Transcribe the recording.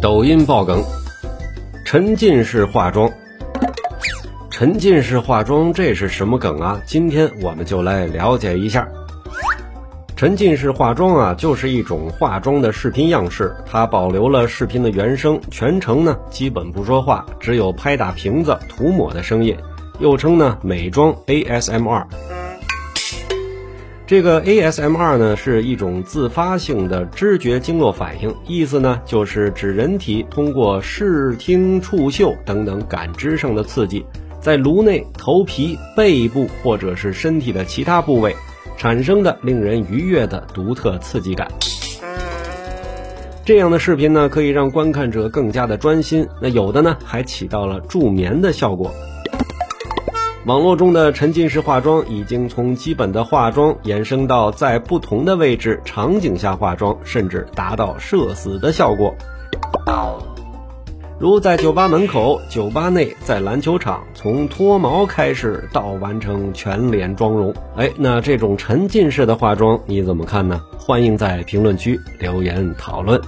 抖音爆梗：沉浸式化妆。沉浸式化妆这是什么梗啊？今天我们就来了解一下。沉浸式化妆啊，就是一种化妆的视频样式，它保留了视频的原声，全程呢基本不说话，只有拍打瓶子、涂抹的声音，又称呢美妆 ASMR。这个 ASMR 呢是一种自发性的知觉经络反应，意思呢就是指人体通过视听触嗅等等感知上的刺激，在颅内、头皮、背部或者是身体的其他部位产生的令人愉悦的独特刺激感。这样的视频呢可以让观看者更加的专心，那有的呢还起到了助眠的效果。网络中的沉浸式化妆已经从基本的化妆延伸到在不同的位置场景下化妆，甚至达到社死的效果。如在酒吧门口、酒吧内、在篮球场，从脱毛开始到完成全脸妆容。哎，那这种沉浸式的化妆你怎么看呢？欢迎在评论区留言讨论。